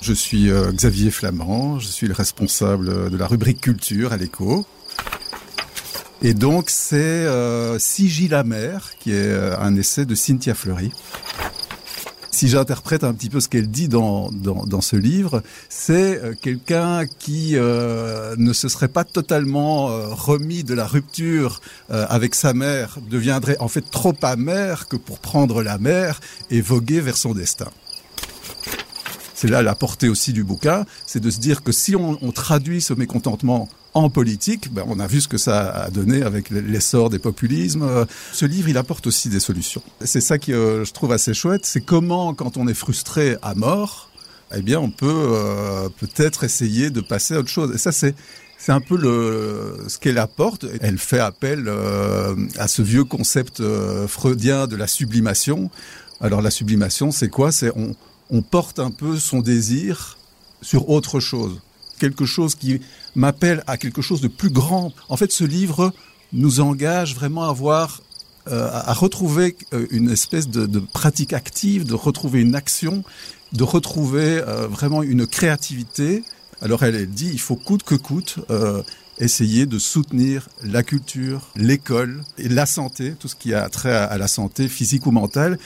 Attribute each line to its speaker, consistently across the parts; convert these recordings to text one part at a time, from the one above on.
Speaker 1: Je suis euh, Xavier Flamand, je suis le responsable de la rubrique culture à l'écho. Et donc c'est euh, qui est euh, un essai de Cynthia Fleury. Si j'interprète un petit peu ce qu'elle dit dans, dans, ce livre, c'est euh, quelqu'un qui ne se serait pas totalement remis de la rupture avec sa mère, deviendrait en fait trop amer que pour prendre la mer et voguer vers son destin. C'est là la portée aussi du bouquin, c'est de se dire que si on, traduit ce mécontentement en politique, ben on a vu ce que ça a donné avec l'essor des populismes. Ce livre, il apporte aussi des solutions. C'est ça que euh, je trouve assez chouette, c'est comment, quand on est frustré à mort, eh bien, on peut euh, peut-être essayer de passer à autre chose. Et ça, c'est c'est un peu le, ce qu'elle apporte. Elle fait appel euh, à ce vieux concept euh, freudien de la sublimation. Alors la sublimation, c'est quoi? C'est on, on porte un peu son désir sur autre chose, quelque chose qui m'appelle à quelque chose de plus grand. En fait, ce livre nous engage vraiment à voir euh, à retrouver euh, une espèce de, de pratique active, de retrouver une action, de retrouver euh, vraiment une créativité. Alors elle, elle dit il faut coûte que coûte euh, essayer de soutenir la culture, l'école et la santé, tout ce qui a trait à, à la santé physique ou mentale.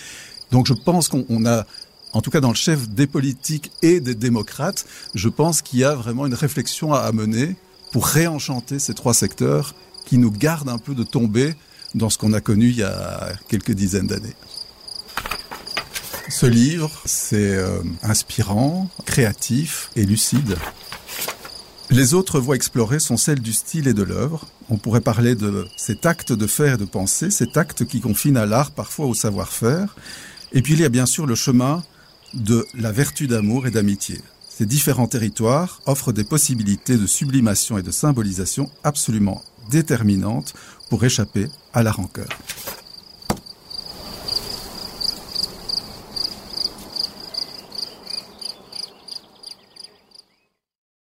Speaker 1: Donc je pense qu'on a en tout cas dans le chef des politiques et des démocrates, je pense qu'il y a vraiment une réflexion à mener pour réenchanter ces trois secteurs qui nous gardent un peu de tomber dans ce qu'on a connu il y a quelques dizaines d'années. Ce livre, c'est euh, inspirant, créatif et lucide. Les autres voies explorées sont celles du style et de l'œuvre. On pourrait parler de cet acte de faire et de penser, cet acte qui confine à l'art, parfois au savoir-faire. Et puis il y a bien sûr le chemin de la vertu d'amour et d'amitié. Ces différents territoires offrent des possibilités de sublimation et de symbolisation absolument déterminantes pour échapper à la rancœur.